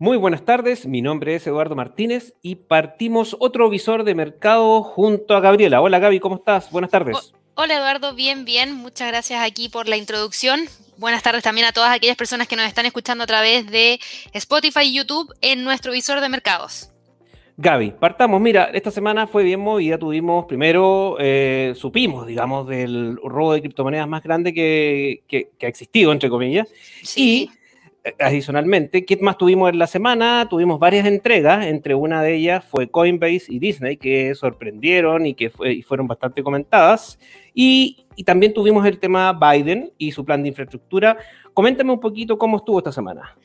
Muy buenas tardes, mi nombre es Eduardo Martínez y partimos otro visor de mercado junto a Gabriela. Hola Gaby, ¿cómo estás? Buenas tardes. hola Eduardo, bien, bien. Muchas gracias aquí por la introducción. Buenas tardes también a todas aquellas personas que nos están escuchando a través de Spotify y YouTube en nuestro visor de mercados. Gaby, partamos. Mira, esta semana fue bien movida. Tuvimos, primero, eh, supimos, digamos, del robo de criptomonedas más grande que, ha existido, entre comillas. Sí. Y adicionalmente, ¿qué más tuvimos en la semana? Tuvimos varias entregas, entre una de ellas fue Coinbase y Disney, que sorprendieron y que fueron bastante comentadas. Y, y, también tuvimos el tema Biden y su plan de infraestructura. Coméntame un poquito cómo estuvo esta semana.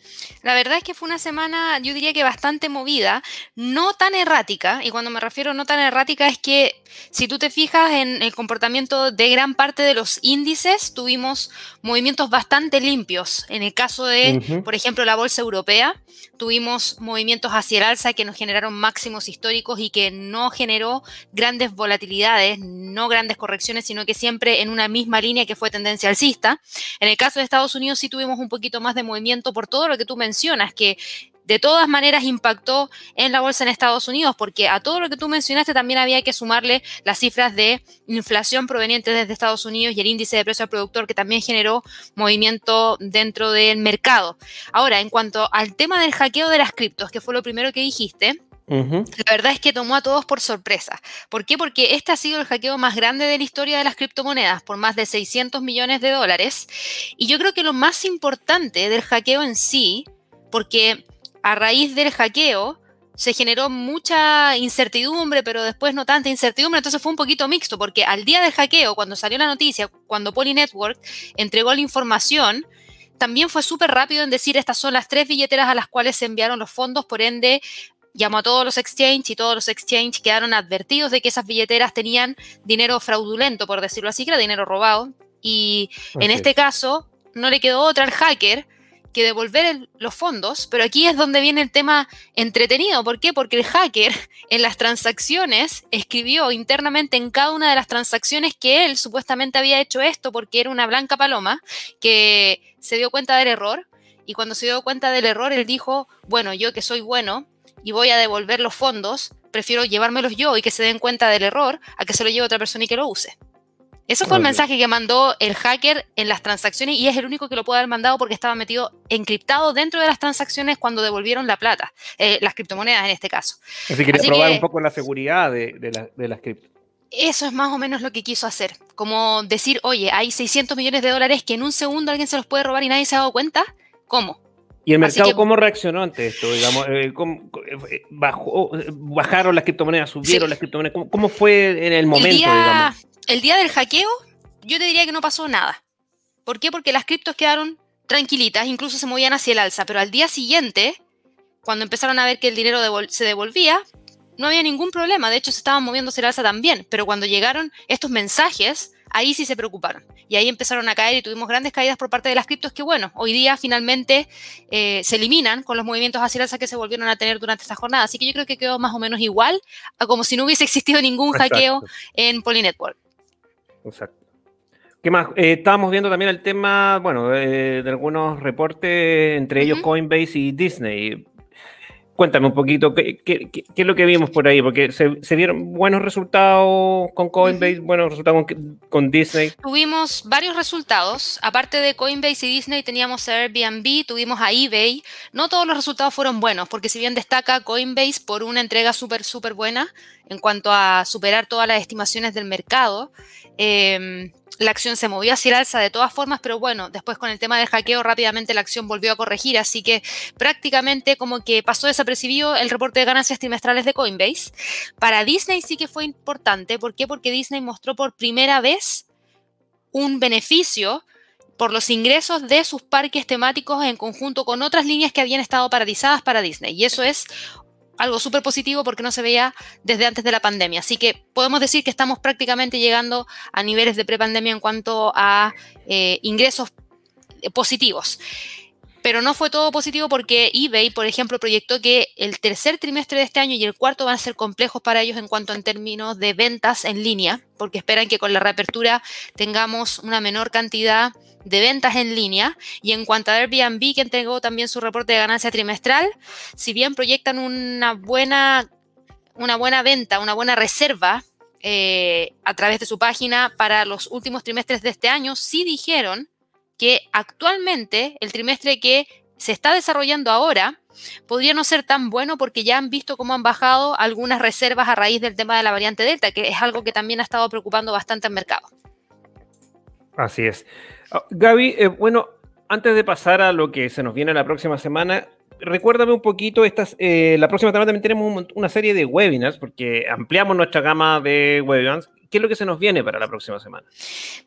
La verdad es que fue una semana, yo diría que bastante movida, no tan errática, y cuando me refiero a no tan errática es que si tú te fijas en el comportamiento de gran parte de los índices, tuvimos movimientos bastante limpios. En el caso de, por ejemplo, la bolsa europea, tuvimos movimientos hacia el alza que nos generaron máximos históricos y que no generó grandes volatilidades, no grandes correcciones, sino que siempre en una misma línea que fue tendencia alcista. En el caso de Estados Unidos, sí tuvimos un poquito más de movimiento por todo lo que tú mencionas, que de todas maneras impactó en la bolsa en Estados Unidos, porque a todo lo que tú mencionaste también había que sumarle las cifras de inflación provenientes desde Estados Unidos y el índice de precio al productor que también generó movimiento dentro del mercado. Ahora, en cuanto al tema del hackeo de las criptos, que fue lo primero que dijiste, la verdad es que tomó a todos por sorpresa. ¿Por qué? Porque este ha sido el hackeo más grande de la historia de las criptomonedas, por más de 600 millones de dólares. Y yo creo que lo más importante del hackeo en sí, porque a raíz del hackeo se generó mucha incertidumbre, pero después no tanta incertidumbre, entonces fue un poquito mixto, porque al día del hackeo, cuando salió la noticia, cuando Poly Network entregó la información, también fue súper rápido en decir estas son las tres billeteras a las cuales se enviaron los fondos, por ende llamó a todos los exchanges y todos los exchanges quedaron advertidos de que esas billeteras tenían dinero fraudulento, por decirlo así, que era dinero robado. Y en este caso no le quedó otra al hacker que devolver los fondos, pero aquí es donde viene el tema entretenido. ¿Por qué? Porque el hacker en las transacciones escribió internamente en cada una de las transacciones que él supuestamente había hecho esto porque era una blanca paloma que se dio cuenta del error. Y cuando se dio cuenta del error, él dijo, bueno, yo que soy bueno, y voy a devolver los fondos, prefiero llevármelos yo y que se den cuenta del error a que se lo lleve otra persona y que lo use. Eso fue el mensaje que mandó el hacker en las transacciones y es el único que lo puede haber mandado porque estaba metido encriptado dentro de las transacciones cuando devolvieron la plata, eh, las criptomonedas en este caso. Así quería probar un poco la seguridad de, de las cripto. Eso es más o menos lo que quiso hacer, como decir, oye, hay 600 millones de dólares que en un segundo alguien se los puede robar y nadie se ha dado cuenta. ¿Cómo? ¿Y el mercado cómo reaccionó ante esto? Digamos, eh, eh, bajó, ¿Bajaron las criptomonedas? ¿Subieron las criptomonedas? ¿Cómo, fue en el momento? El día, el día del hackeo, yo te diría que no pasó nada. ¿Por qué? Porque las criptos quedaron tranquilitas, incluso se movían hacia el alza, pero al día siguiente, cuando empezaron a ver que el dinero se devolvía, no había ningún problema, de hecho se estaban moviendo hacia el alza también, pero cuando llegaron estos mensajes ahí sí se preocuparon. Y ahí empezaron a caer y tuvimos grandes caídas por parte de las criptos que, bueno, hoy día finalmente eh, se eliminan con los movimientos hacia el alza que se volvieron a tener durante esta jornada. Así que yo creo que quedó más o menos igual a como si no hubiese existido ningún hackeo en Polynetwork. Exacto. ¿Qué más? Eh, estábamos viendo también el tema, bueno, de, algunos reportes, entre ellos Coinbase y Disney. Cuéntame un poquito, ¿qué, es lo que vimos por ahí? Porque se, vieron buenos resultados con Coinbase, buenos resultados con, Disney. Tuvimos varios resultados. Aparte de Coinbase y Disney, teníamos Airbnb, tuvimos a eBay. No todos los resultados fueron buenos, porque si bien destaca Coinbase por una entrega súper, súper buena en cuanto a superar todas las estimaciones del mercado, eh, la acción se movió hacia el alza de todas formas, pero bueno, después con el tema del hackeo rápidamente la acción volvió a corregir, así que prácticamente como que pasó desapercibido el reporte de ganancias trimestrales de Coinbase. Para Disney sí que fue importante, ¿por qué? Porque Disney mostró por primera vez un beneficio por los ingresos de sus parques temáticos en conjunto con otras líneas que habían estado paralizadas para Disney. Y eso es algo súper positivo porque no se veía desde antes de la pandemia. Así que podemos decir que estamos prácticamente llegando a niveles de prepandemia en cuanto a eh, ingresos positivos. Pero no fue todo positivo porque eBay, por ejemplo, proyectó que el tercer trimestre de este año y el cuarto van a ser complejos para ellos en cuanto en términos de ventas en línea, porque esperan que con la reapertura tengamos una menor cantidad de ventas en línea. Y en cuanto a Airbnb, que entregó también su reporte de ganancia trimestral, si bien proyectan una buena, una buena venta, una buena reserva eh, a través de su página para los últimos trimestres de este año, sí dijeron que actualmente el trimestre que se está desarrollando ahora podría no ser tan bueno porque ya han visto cómo han bajado algunas reservas a raíz del tema de la variante Delta, que es algo que también ha estado preocupando bastante al mercado. Así es. Ah, Gaby, eh, bueno, antes de pasar a lo que se nos viene la próxima semana, recuérdame un poquito, estas, eh, la próxima semana también tenemos una serie de webinars, porque ampliamos nuestra gama de webinars ¿Qué es lo que se nos viene para la próxima semana?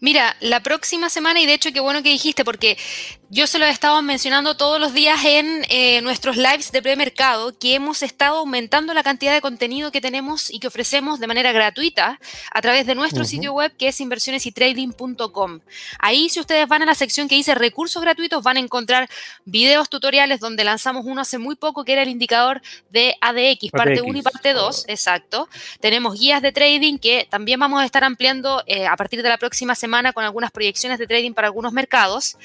Mira, la próxima semana, y de hecho qué bueno que dijiste, porque yo se lo he estado mencionando todos los días en eh, nuestros lives de premercado, que hemos estado aumentando la cantidad de contenido que tenemos y que ofrecemos de manera gratuita a través de nuestro sitio web que es inversionesytrading.com. Ahí si ustedes van a la sección que dice recursos gratuitos, van a encontrar videos tutoriales donde lanzamos uno hace muy poco que era el indicador de ADX, parte 1 y parte 2, exacto. Tenemos guías de trading que también vamos a estar ampliando eh, a partir de la próxima semana con algunas proyecciones de trading para algunos mercados.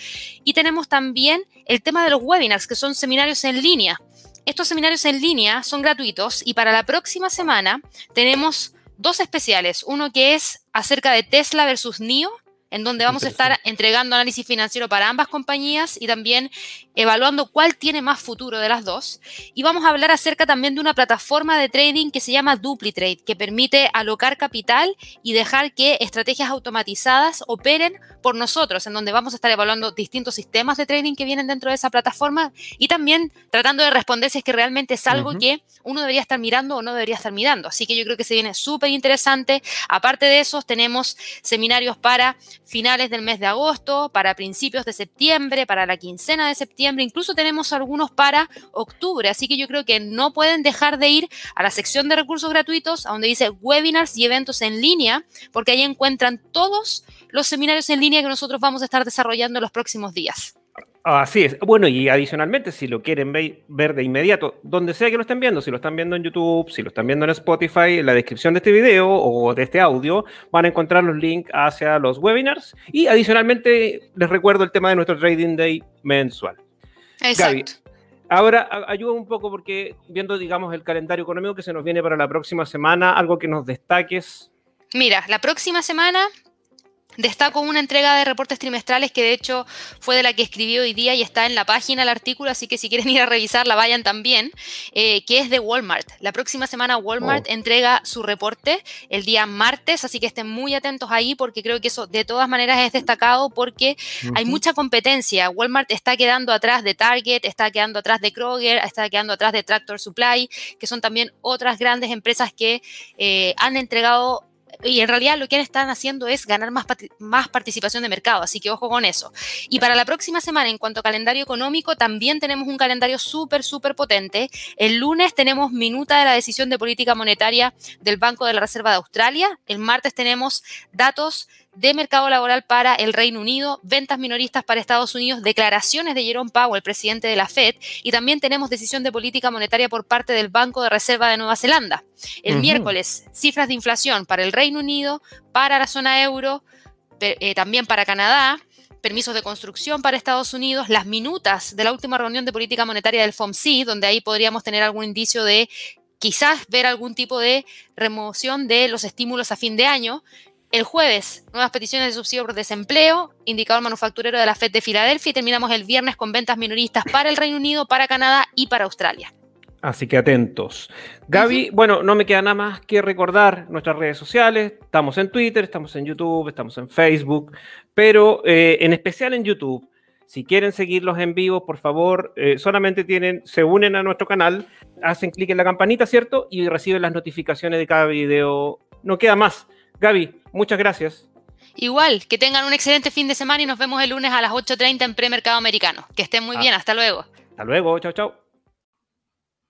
Y tenemos también el tema de los webinars, que son seminarios en línea. Estos seminarios en línea son gratuitos y para la próxima semana tenemos dos especiales. Uno que es acerca de Tesla versus NIO, en donde vamos a estar entregando análisis financiero para ambas compañías y también evaluando cuál tiene más futuro de las dos. Y vamos a hablar acerca también de una plataforma de trading que se llama DupliTrade, que permite alocar capital y dejar que estrategias automatizadas operen por nosotros, en donde vamos a estar evaluando distintos sistemas de trading que vienen dentro de esa plataforma y también tratando de responder si es que realmente es algo que uno debería estar mirando o no debería estar mirando. Así que yo creo que se viene súper interesante. Aparte de eso, tenemos seminarios para finales del mes de agosto, para principios de septiembre, para la quincena de septiembre, incluso tenemos algunos para octubre, así que yo creo que no pueden dejar de ir a la sección de recursos gratuitos, a donde dice webinars y eventos en línea, porque ahí encuentran todos los seminarios en línea que nosotros vamos a estar desarrollando los próximos días. Así es. Bueno, y adicionalmente, si lo quieren ver de inmediato, donde sea que lo estén viendo, si lo están viendo en YouTube, si lo están viendo en Spotify, en la descripción de este video o de este audio, van a encontrar los links hacia los webinars. Y adicionalmente, les recuerdo el tema de nuestro Trading Day mensual. Exacto. ahora ayuda un poco porque viendo, digamos, el calendario económico que se nos viene para la próxima semana, algo que nos destaques. Mira, la próxima semana Destaco una entrega de reportes trimestrales que de hecho fue de la que escribí hoy día y está en la página el artículo, así que si quieren ir a revisarla vayan también, eh, que es de Walmart. La próxima semana Walmart oh. entrega su reporte el día martes, así que estén muy atentos ahí porque creo que eso de todas maneras es destacado porque hay mucha competencia. Walmart está quedando atrás de Target, está quedando atrás de Kroger, está quedando atrás de Tractor Supply, que son también otras grandes empresas que eh, han entregado y en realidad lo que están haciendo es ganar más, más participación de mercado, así que ojo con eso. Y para la próxima semana, en cuanto a calendario económico, también tenemos un calendario súper, súper potente. El lunes tenemos minuta de la decisión de política monetaria del Banco de la Reserva de Australia. El martes tenemos datos de mercado laboral para el Reino Unido, ventas minoristas para Estados Unidos, declaraciones de Jerome Powell, presidente de la Fed, y también tenemos decisión de política monetaria por parte del Banco de Reserva de Nueva Zelanda. El miércoles, cifras de inflación para el Reino Unido, para la zona euro, eh, también para Canadá, permisos de construcción para Estados Unidos, las minutas de la última reunión de política monetaria del FOMC, donde ahí podríamos tener algún indicio de quizás ver algún tipo de remoción de los estímulos a fin de año, el jueves, nuevas peticiones de subsidio por desempleo, indicador manufacturero de la FED de Filadelfia y terminamos el viernes con ventas minoristas para el Reino Unido, para Canadá y para Australia. Así que atentos. Gaby, bueno, no me queda nada más que recordar nuestras redes sociales. Estamos en Twitter, estamos en YouTube, estamos en Facebook, pero eh, en especial en YouTube. Si quieren seguirlos en vivo, por favor, eh, solamente tienen, se unen a nuestro canal, hacen clic en la campanita, ¿cierto? Y reciben las notificaciones de cada video. No queda más. Gaby, muchas gracias. Igual, que tengan un excelente fin de semana y nos vemos el lunes a las 8.30 en Premercado Americano. Que estén muy ah. bien, hasta luego. Hasta luego, chao, chao.